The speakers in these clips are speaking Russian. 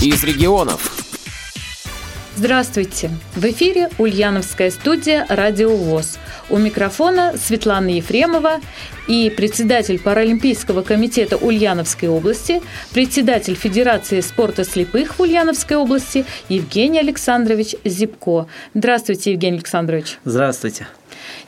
из регионов. Здравствуйте! В эфире Ульяновская студия «Радио ВОЗ». У микрофона Светлана Ефремова и председатель Паралимпийского комитета Ульяновской области, председатель Федерации спорта слепых в Ульяновской области Евгений Александрович Зибко. Здравствуйте, Евгений Александрович. Здравствуйте.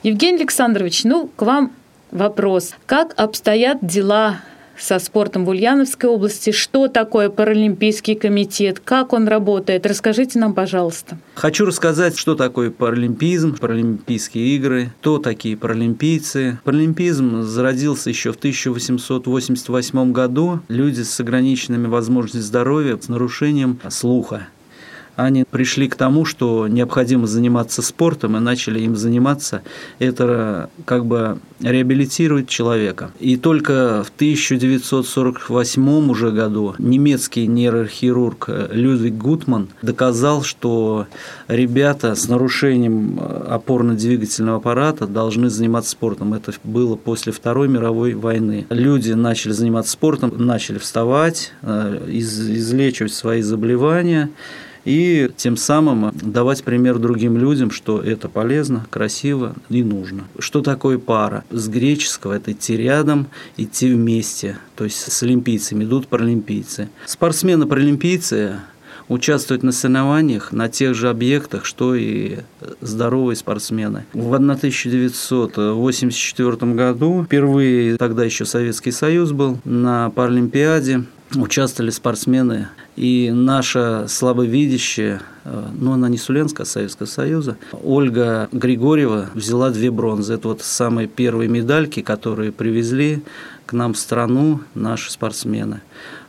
Евгений Александрович, ну, к вам вопрос. Как обстоят дела со спортом в Ульяновской области. Что такое Паралимпийский комитет? Как он работает? Расскажите нам, пожалуйста. Хочу рассказать, что такое паралимпизм, паралимпийские игры, кто такие паралимпийцы. Паралимпизм зародился еще в 1888 году. Люди с ограниченными возможностями здоровья, с нарушением слуха они пришли к тому, что необходимо заниматься спортом и начали им заниматься. Это как бы реабилитирует человека. И только в 1948 уже году немецкий нейрохирург Людвиг Гутман доказал, что ребята с нарушением опорно-двигательного аппарата должны заниматься спортом. Это было после Второй мировой войны. Люди начали заниматься спортом, начали вставать, э, излечивать свои заболевания и тем самым давать пример другим людям, что это полезно, красиво и нужно. Что такое пара? С греческого это идти рядом, идти вместе, то есть с олимпийцами идут паралимпийцы. Спортсмены-паралимпийцы участвуют на соревнованиях на тех же объектах, что и здоровые спортсмены. В 1984 году впервые тогда еще Советский Союз был на Паралимпиаде участвовали спортсмены и наша слабовидящая, э, ну она не Суленская, а Советского Союза, Ольга Григорьева взяла две бронзы. Это вот самые первые медальки, которые привезли к нам в страну наши спортсмены.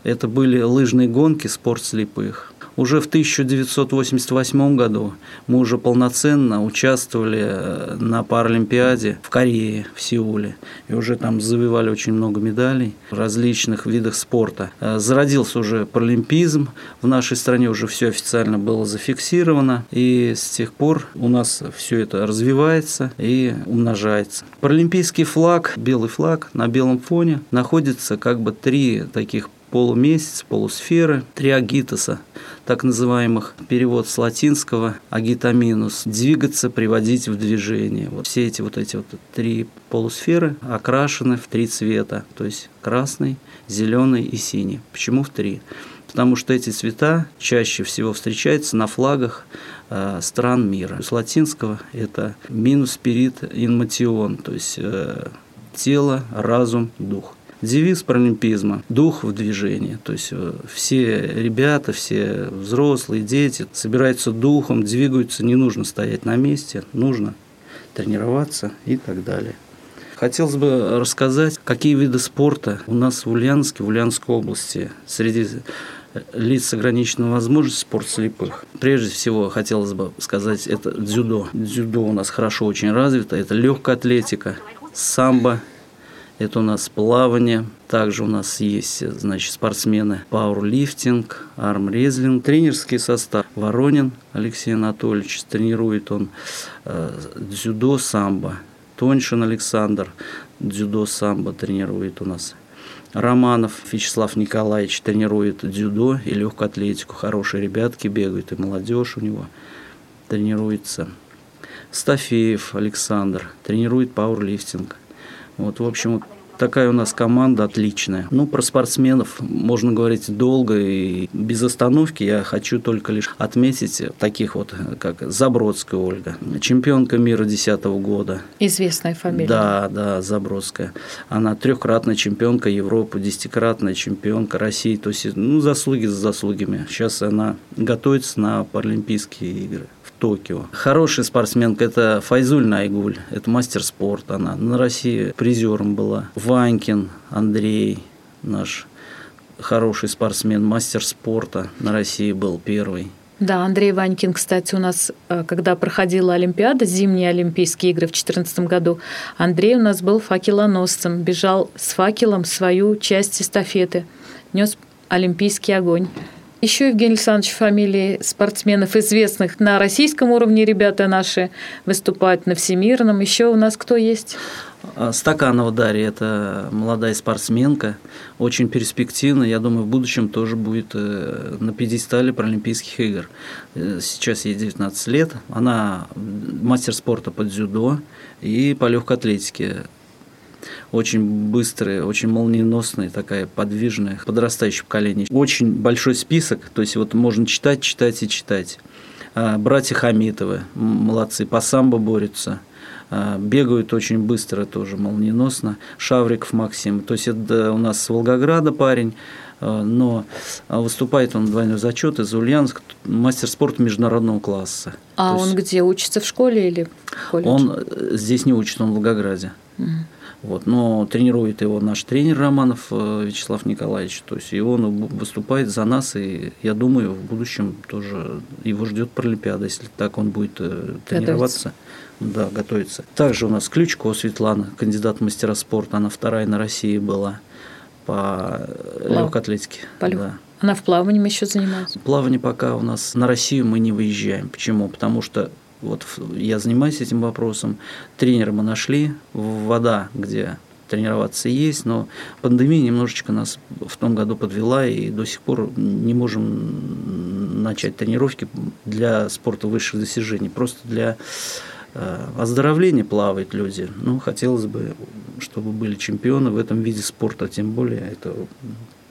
Это были лыжные гонки, спорт слепых. Уже в 1988 году мы уже полноценно участвовали э, на Паралимпиаде в Корее, в Сеуле. И уже там завоевали очень много медалей в различных видах спорта. Э, зародился уже паралимпизм. В нашей стране уже все официально было зафиксировано. И с тех пор у нас все это развивается и умножается. Паралимпийский флаг, белый флаг на белом фоне находится как бы три таких полумесяц, полусферы, три агитоса, так называемых, перевод с латинского агитаминус, двигаться, приводить в движение. Вот все эти вот эти вот три полусферы окрашены в три цвета, то есть красный, зеленый и синий. Почему в три? Потому что эти цвета чаще всего встречаются на флагах э, стран мира. С латинского это минус спирит инматион, то есть э, тело, разум, дух. Девиз паралимпизма – дух в движении. То есть э, все ребята, все взрослые, дети собираются духом, двигаются, не нужно стоять на месте, нужно тренироваться и так далее. Хотелось бы рассказать, какие виды спорта у нас в Ульяновске, в Ульяновской области среди лиц с ограниченной возможностью спорт слепых. Прежде всего, хотелось бы сказать, это дзюдо. Дзюдо у нас хорошо очень развито, это легкая атлетика, самбо, это у нас плавание. Также у нас есть, значит, спортсмены пауэрлифтинг, армрезлинг, тренерский состав. Воронин Алексей Анатольевич, тренирует он э, дзюдо, самбо. Тоньшин Александр, дзюдо, самбо тренирует у нас. Романов Вячеслав Николаевич тренирует дзюдо и легкую атлетику. Хорошие ребятки бегают, и молодежь у него тренируется. Стафеев Александр тренирует пауэрлифтинг. Вот, в общем, такая у нас команда отличная. Ну, про спортсменов можно говорить долго и без остановки. Я хочу только лишь отметить таких вот, как Забродская Ольга, чемпионка мира 2010 года. Известная фамилия. Да, да, Забродская. Она трехкратная чемпионка Европы, десятикратная чемпионка России. То есть, ну, заслуги за заслугами. Сейчас она готовится на Паралимпийские игры. Токио. Хорошая спортсменка – это Файзуль Найгуль, это мастер спорта она. На России призером была. Ванькин Андрей, наш хороший спортсмен, мастер спорта на России был первый. Да, Андрей Ванькин, кстати, у нас, э, когда проходила Олимпиада, зимние Олимпийские игры в 2014 году, Андрей у нас был факелоносцем, бежал с факелом свою часть эстафеты, нес олимпийский огонь. Еще, Евгений Александрович, фамилии спортсменов известных на российском уровне ребята наши выступают на всемирном. Еще у нас кто есть? А Стаканова Дарья – это молодая спортсменка, очень перспективна. Я думаю, в будущем тоже будет э, на пьедестале Паралимпийских игр. Э, сейчас ей 19 лет. Она мастер спорта по дзюдо и по легкой атлетике. Очень быстрая, очень молниеносная, такая подвижная, подрастающее поколение. Очень большой список, то есть вот можно читать, читать и читать. А, братья Хамитовы, молодцы, по самбо борются – а, бегают очень быстро тоже, молниеносно. Шавриков Максим. То есть это у нас с Волгограда парень, а, но выступает он двойной зачет из Ульяновска, мастер спорта международного класса. А То он есть... где учится в школе или в колледже? Он э, здесь не учится, он в Волгограде. Угу. Вот, но тренирует его наш тренер Романов э, Вячеслав Николаевич. То есть и он выступает за нас, и я думаю, в будущем тоже его ждет Паралимпиада, если так он будет э, тренироваться. Готовится. Да, готовится. Также у нас Ключко Светлана, кандидат в мастера спорта, она вторая на России была по легкой атлетике. По да. Она в плавании еще занимается? Плавание пока у нас на Россию мы не выезжаем. Почему? Потому что вот я занимаюсь этим вопросом. Тренера мы нашли, вода, где тренироваться есть, но пандемия немножечко нас в том году подвела, и до сих пор не можем начать тренировки для спорта высших достижений, просто для Э, оздоровления плавают люди. Ну, хотелось бы, чтобы были чемпионы в этом виде спорта, тем более это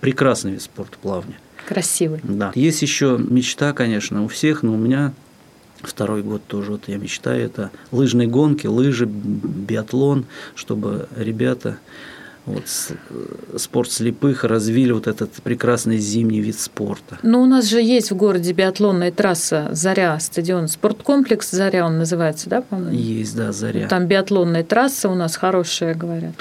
прекрасный вид спорта плавания. Красивый. Да. Есть еще мечта, конечно, у всех, но у меня второй год тоже вот я мечтаю, это лыжные гонки, лыжи, биатлон, чтобы ребята вот, э, спорт слепых развили вот этот прекрасный зимний вид спорта. Но у нас же есть в городе биатлонная трасса «Заря», стадион, спорткомплекс «Заря» он называется, да, по-моему? Есть, да, «Заря». Там биатлонная трасса у нас хорошая, говорят.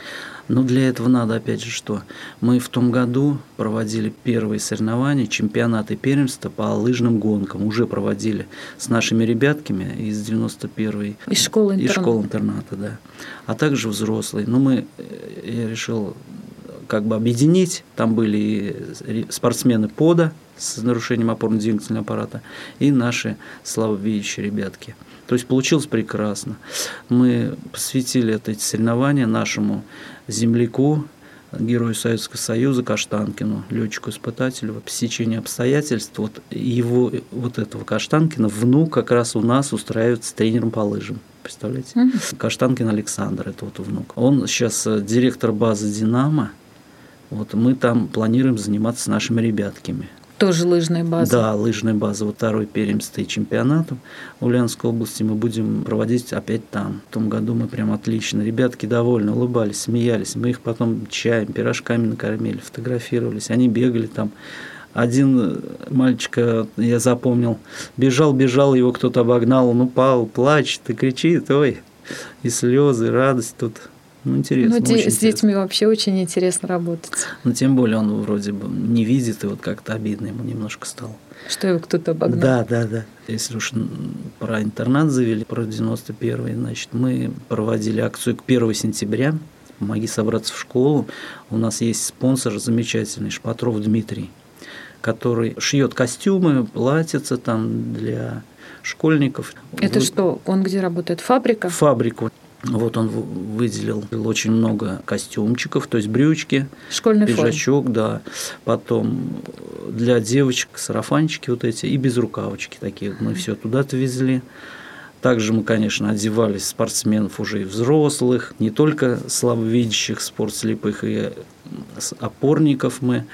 Но для этого надо, опять же, что мы в том году проводили первые соревнования, чемпионаты первенства по лыжным гонкам. Уже проводили с нашими ребятками из 91-й. Из школы-интерната. Из школы-интерната, да. А также взрослые. Но мы, э, я решил как бы объединить. Там были спортсмены пода с нарушением опорно-двигательного аппарата и наши слабовидящие ребятки. То есть получилось прекрасно. Мы посвятили это эти соревнования нашему земляку, герою Советского Союза Каштанкину, летчику-испытателю, по сечению обстоятельств, вот его, вот этого Каштанкина, внук как раз у нас устраивается тренером по лыжам. Представляете? Mm-hmm. Каштанкин Александр, это вот внук. Он сейчас э, директор базы «Динамо». Вот мы там планируем заниматься с нашими ребятками. Тоже лыжная база. Да, лыжная база. Вот второй перемстый чемпионат в Ульяновской области мы будем проводить опять там. В том году мы прям отлично. Ребятки довольны, улыбались, смеялись. Мы их потом чаем, пирожками накормили, фотографировались. Они бегали там. Один мальчика, я запомнил, бежал, бежал, его кто-то обогнал, он упал, плачет и кричит, ой, и слезы, радость тут ну, интересно. Ну, де- с интересно. детьми вообще очень интересно работать. Ну, тем более он вроде бы не видит, и вот как-то обидно ему немножко стало. Что его кто-то обогнал. Да, да, да. Если уж про интернат завели, про 91-й, значит, мы проводили акцию к 1 сентября. Помоги собраться в школу. У нас есть спонсор замечательный, Шпатров Дмитрий, который шьет костюмы, платьица там для школьников. Это Вы... что? Он где работает? Фабрика? Фабрику. Вот он выделил очень много костюмчиков, то есть брючки, Школьный пиджачок, форм. да. Потом для девочек сарафанчики вот эти и без рукавочки такие. Мы все туда-то везли. Также мы, конечно, одевали спортсменов уже и взрослых, не только слабовидящих спортслепых, и опорников мы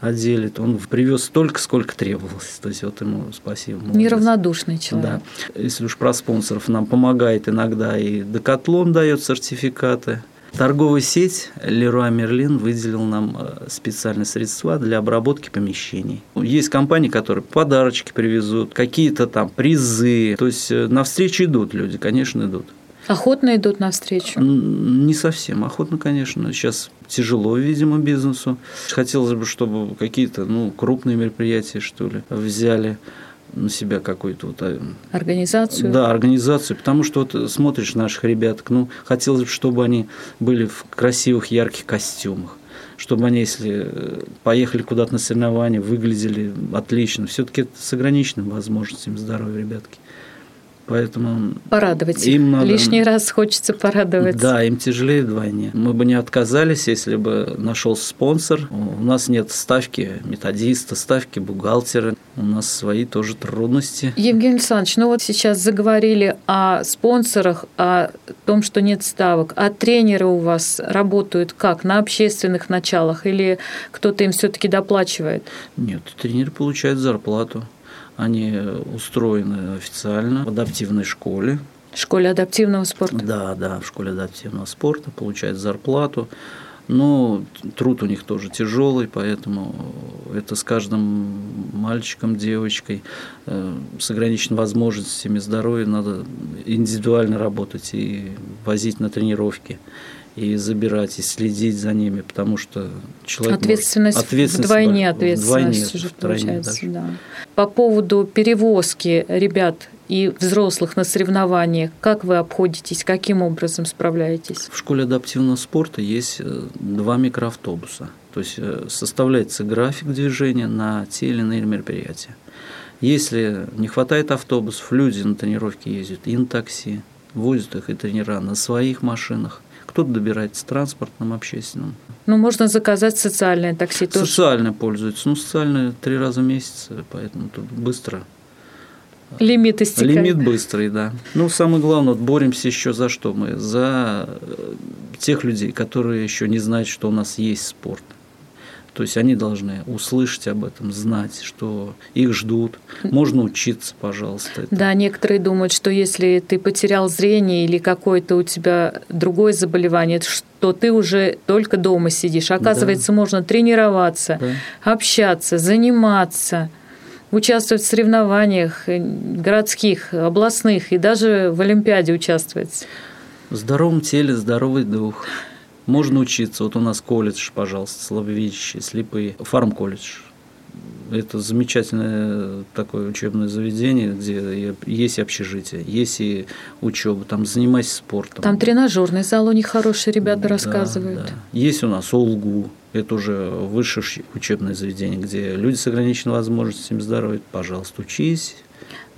одели. Он привез столько, сколько требовалось. То есть вот ему спасибо. Неравнодушный человек. Да. Если уж про спонсоров нам помогает иногда и Декатлон дает сертификаты Торговая сеть Леруа Мерлин выделил нам э, специальные средства для обработки помещений. Есть компании, которые подарочки привезут, какие-то там призы. То есть э, навстречу идут люди, конечно, идут. Охотно идут навстречу? Не совсем. Охотно, конечно. Сейчас тяжело, видимо, бизнесу. Хотелось бы, чтобы какие-то ну, крупные мероприятия, что ли, взяли на себя какую-то вот... Э, организацию? Да, организацию, потому что вот смотришь наших ребят, ну, хотелось бы, чтобы они были в красивых, ярких костюмах, чтобы они, если э, поехали куда-то на соревнования, выглядели отлично. Все-таки это с ограниченными возможностями здоровья, ребятки. Поэтому порадовать им надо... Лишний раз хочется порадовать. Да, им тяжелее вдвойне. Мы бы не отказались, если бы нашелся спонсор. У нас нет ставки методиста, ставки бухгалтера. У нас свои тоже трудности. Евгений Александрович, ну вот сейчас заговорили о спонсорах, о том, что нет ставок. А тренеры у вас работают как? На общественных началах или кто-то им все-таки доплачивает? Нет, тренер получает зарплату. Они устроены официально в адаптивной школе. В школе адаптивного спорта? Да, да, в школе адаптивного спорта получают зарплату. Но труд у них тоже тяжелый, поэтому это с каждым мальчиком, девочкой э, с ограниченными возможностями здоровья надо индивидуально работать и возить на тренировки и забирать, и следить за ними, потому что человек... Ответственность, может, ответственность вдвойне ответственность вдвойне, уже получается, да. По поводу перевозки ребят и взрослых на соревнованиях, как вы обходитесь, каким образом справляетесь? В школе адаптивного спорта есть э, два микроавтобуса. То есть э, составляется график движения на те или иные мероприятия. Если не хватает автобусов, люди на тренировки ездят и на такси, возят их и тренера на своих машинах кто-то добирается транспортным, общественным. Ну, можно заказать социальное такси тоже. Социально пользуется. Ну, социальное три раза в месяц, поэтому тут быстро. Лимит истекает. Лимит быстрый, да. Ну, самое главное, вот боремся еще за что мы? За э, тех людей, которые еще не знают, что у нас есть спорт. То есть они должны услышать об этом, знать, что их ждут. Можно учиться, пожалуйста. Это. Да, некоторые думают, что если ты потерял зрение или какое-то у тебя другое заболевание, что ты уже только дома сидишь. Оказывается, да. можно тренироваться, да. общаться, заниматься участвовать в соревнованиях городских, областных и даже в Олимпиаде участвовать. В здоровом теле здоровый дух. Можно учиться. Вот у нас колледж, пожалуйста, слабовидящие, слепые. Фармколледж. Это замечательное такое учебное заведение, где есть общежитие, есть и учеба, там занимайся спортом. Там тренажерный зал у них хороший, ребята да, рассказывают. Да. Есть у нас ОЛГУ, это уже высшее учебное заведение, где люди с ограниченными возможностями здоровья, пожалуйста, учись,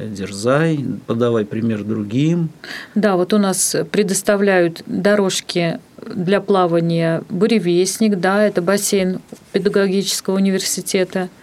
дерзай, подавай пример другим. Да, вот у нас предоставляют дорожки для плавания «Буревестник», да, это бассейн педагогического университета –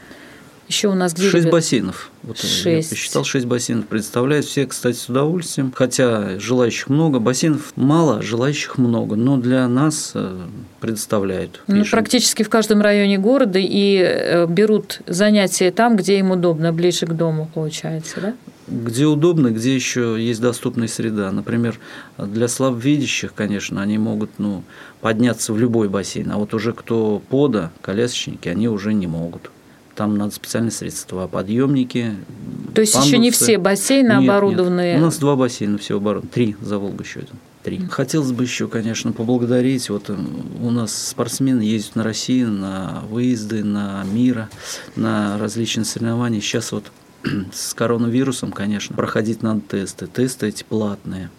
еще у нас где Шесть бассейнов. Вот шесть. Я посчитал, шесть бассейнов представляют. Все, кстати, с удовольствием. Хотя желающих много. Бассейнов мало, желающих много. Но для нас э, предоставляют. Ну, практически в каждом районе города и э, берут занятия там, где им удобно, ближе к дому, получается, да? Где удобно, где еще есть доступная среда. Например, для слабовидящих, конечно, они могут ну, подняться в любой бассейн, а вот уже кто пода, колясочники, они уже не могут там надо специальные средства, подъемники. То есть пандусы. еще не все бассейны нет, оборудованные? Нет. У нас два бассейна все оборудованы, три за Волгу еще один. Три. Хотелось бы еще, конечно, поблагодарить. Вот э, у нас спортсмены ездят на Россию, на выезды, на мира, на различные соревнования. Сейчас вот с коронавирусом, конечно, проходить надо тесты. Тесты эти платные.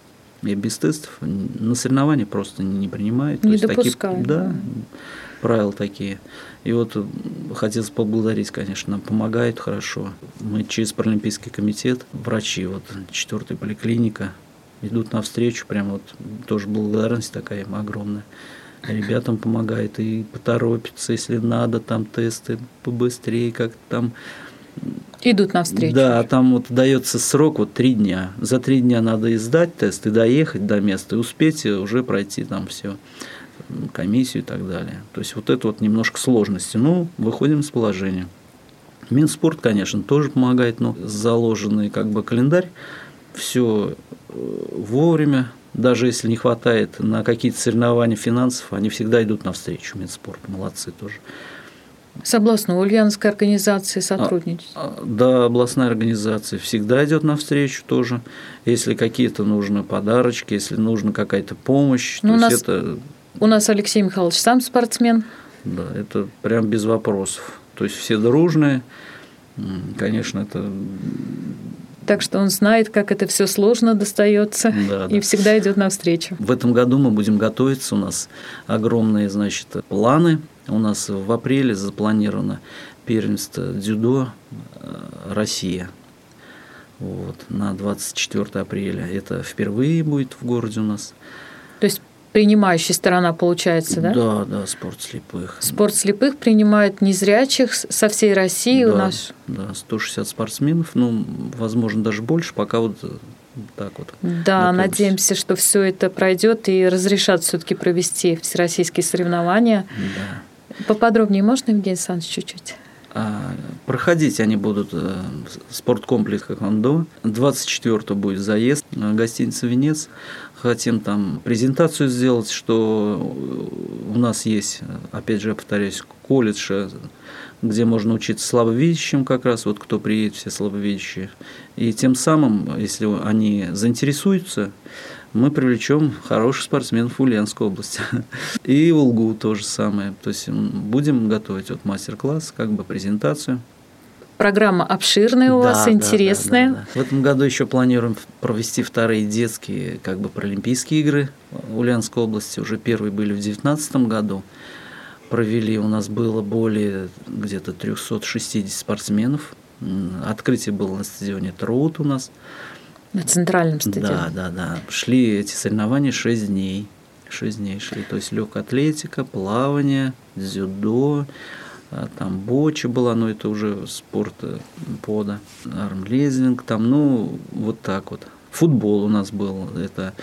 И без тестов на соревнования просто не принимают. Не допускают. Такие, да, правила такие. И вот э, хотелось поблагодарить, конечно, нам помогает хорошо. Мы через Паралимпийский комитет, врачи, вот четвертая поликлиника, идут навстречу, прям вот тоже благодарность такая им огромная. Ребятам помогает и поторопиться, если надо, там тесты побыстрее, как там Идут навстречу. Да, там вот дается срок вот три дня. За три дня надо и сдать тест, и доехать до места, и успеть уже пройти там все комиссию и так далее. То есть вот это вот немножко сложности. Ну, выходим с положения. Минспорт, конечно, тоже помогает, но заложенный как бы календарь, все э, вовремя, даже если не хватает на какие-то соревнования финансов, они всегда идут навстречу Минспорт, молодцы тоже. С областной ульяновской организацией сотрудничать? А, а, да, областная организация всегда идет навстречу тоже. Если какие-то нужны подарочки, если нужна какая-то помощь, ну, то есть это у нас Алексей Михайлович сам спортсмен. Да, это прям без вопросов. То есть все дружные. Конечно, это так что он знает, как это все сложно достается да, и да. всегда идет навстречу. В этом году мы будем готовиться. У нас огромные, значит, планы. У нас в апреле запланировано первенство дзюдо э, Россия. вот, на 24 апреля. Это впервые будет в городе у нас. То есть принимающая сторона получается, да? Да, да, спорт слепых. Спорт слепых принимает незрячих со всей России да, у нас. Да, 160 спортсменов, ну, возможно, даже больше, пока вот так вот. Да, готовимся. надеемся, что все это пройдет и разрешат все-таки провести всероссийские соревнования. Да. Поподробнее можно, Евгений Александрович, чуть-чуть? А, проходить они будут э, спорткомплекс Кондо. 24 будет заезд гостиница «Венец». Хотим там презентацию сделать, что у нас есть, опять же, я повторяюсь, колледж, где можно учиться слабовидящим как раз, вот кто приедет, все слабовидящие. И тем самым, если они заинтересуются, мы привлечем хороших спортсменов Ульяновской области. И Улгу то же самое. То есть будем готовить вот мастер-класс, как бы презентацию. Программа обширная у да, вас, интересная. Да, да, да. В этом году еще планируем провести вторые детские как бы паралимпийские игры в Ульяновской области. Уже первые были в 2019 году. Провели, у нас было более где-то 360 спортсменов. Открытие было на стадионе Труд у нас. На центральном стадионе. Да, да, да. Шли эти соревнования 6 дней. 6 дней шли. То есть легкая атлетика, плавание, дзюдо, а, там боча была, но это уже спорт э, пода, армлезинг, там, ну, вот так вот. Футбол у нас был, это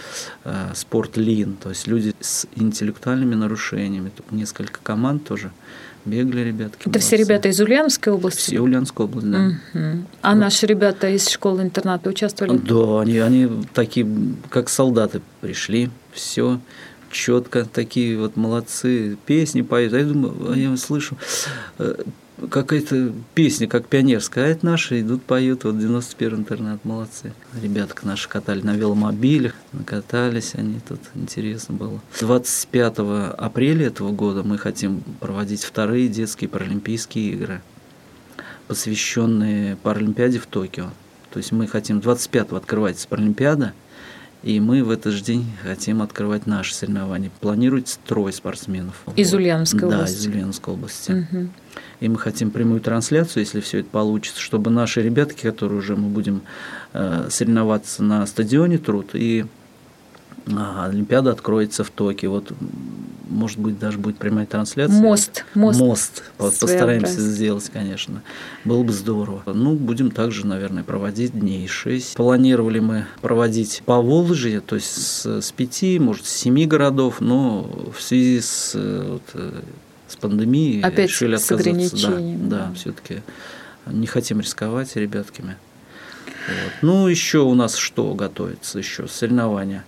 э, спорт лин, то есть люди с интеллектуальными нарушениями. Несколько команд тоже бегали ребятки. Это молодцы. все ребята из Ульяновской области? Все Ульяновской области, да. Угу. А вот. наши ребята из школы-интерната участвовали? Да, они, они такие, как солдаты пришли, все четко, такие вот молодцы, песни поют. А я думаю, я слышу, э, какая-то песня, как пионерская, а это наши идут, поют, вот 91 интернет, молодцы. Ребятка наши катали на веломобилях, накатались они тут, интересно было. 25 апреля этого года мы хотим проводить вторые детские паралимпийские игры, посвященные Паралимпиаде в Токио. То есть мы хотим 25-го открывается Паралимпиада, и мы в этот же день хотим открывать наши соревнования. Планируется трое спортсменов. Из Ульяновской да, области? Да, из Ульяновской области. Угу. И мы хотим прямую трансляцию, если все это получится, чтобы наши ребятки, которые уже мы будем э, соревноваться на стадионе труд, и э, Олимпиада откроется в Токио. Вот может быть, даже будет прямая трансляция. Мост. Мост. Мост. Постараемся сделать, конечно. Было бы здорово. Ну, будем также, наверное, проводить дней шесть. Планировали мы проводить по Волжье, то есть с, с пяти, может, с семи городов, но в связи с, вот, с пандемией Опять решили с отказаться. Да, да, все-таки не хотим рисковать ребятками. Вот. Ну, еще у нас что готовится? Еще соревнования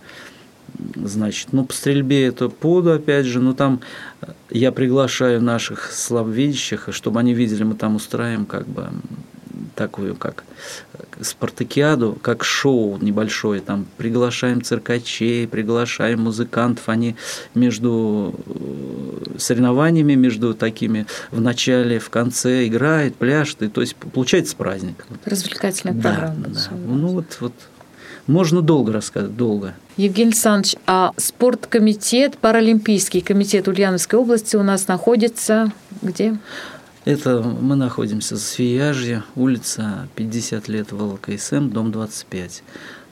значит, ну, по стрельбе это поду, опять же, но там я приглашаю наших слабовидящих, чтобы они видели, мы там устраиваем как бы такую, как спартакиаду, как шоу небольшое, там приглашаем циркачей, приглашаем музыкантов, они между э, соревнованиями, между такими в начале, в конце играют, пляшут, и то есть получается праздник. Развлекательная да, программа. Да. Ну вот, вот можно долго рассказать, долго. Евгений Александрович, а спорткомитет, Паралимпийский комитет Ульяновской области у нас находится где? Это мы находимся в Свияжье, улица 50 лет ВЛКСМ, дом 25.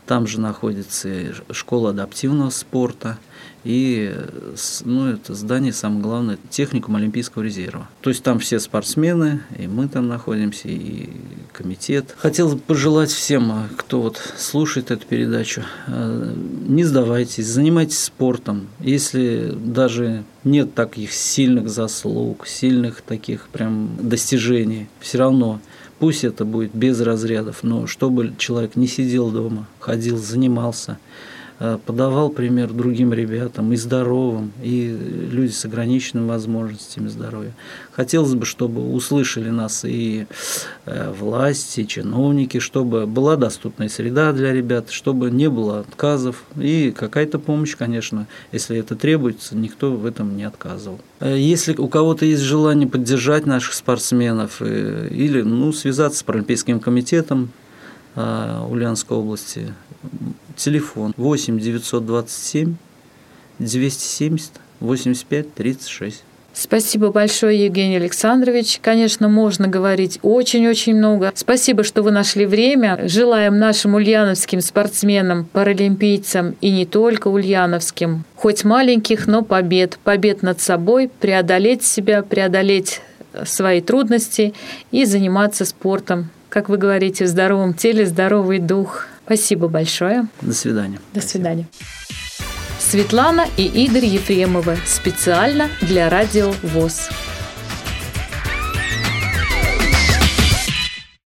Там же находится школа адаптивного спорта и ну, это здание, самое главное, техникум Олимпийского резерва. То есть там все спортсмены, и мы там находимся, и комитет. Хотел пожелать всем, кто вот слушает эту передачу, э, не сдавайтесь, занимайтесь спортом. Если даже нет таких сильных заслуг, сильных таких прям достижений, все равно пусть это будет без разрядов, но чтобы человек не сидел дома, ходил, занимался – подавал пример другим ребятам, и здоровым, и люди с ограниченными возможностями здоровья. Хотелось бы, чтобы услышали нас и э, власти, и чиновники, чтобы была доступная среда для ребят, чтобы не было отказов, и какая-то помощь, конечно, если это требуется, никто в этом не отказывал. Э, если у кого-то есть желание поддержать наших спортсменов или ну, связаться с Паралимпийским комитетом Ульяновской области, Телефон 8 927 270 85 36. Спасибо большое, Евгений Александрович. Конечно, можно говорить очень-очень много. Спасибо, что вы нашли время. Желаем нашим ульяновским спортсменам, паралимпийцам и не только ульяновским, хоть маленьких, но побед. Побед над собой, преодолеть себя, преодолеть свои трудности и заниматься спортом. Как вы говорите, в здоровом теле здоровый дух. Спасибо большое. До свидания. До свидания. Светлана и Игорь Ефремовы специально для Радио ВОЗ.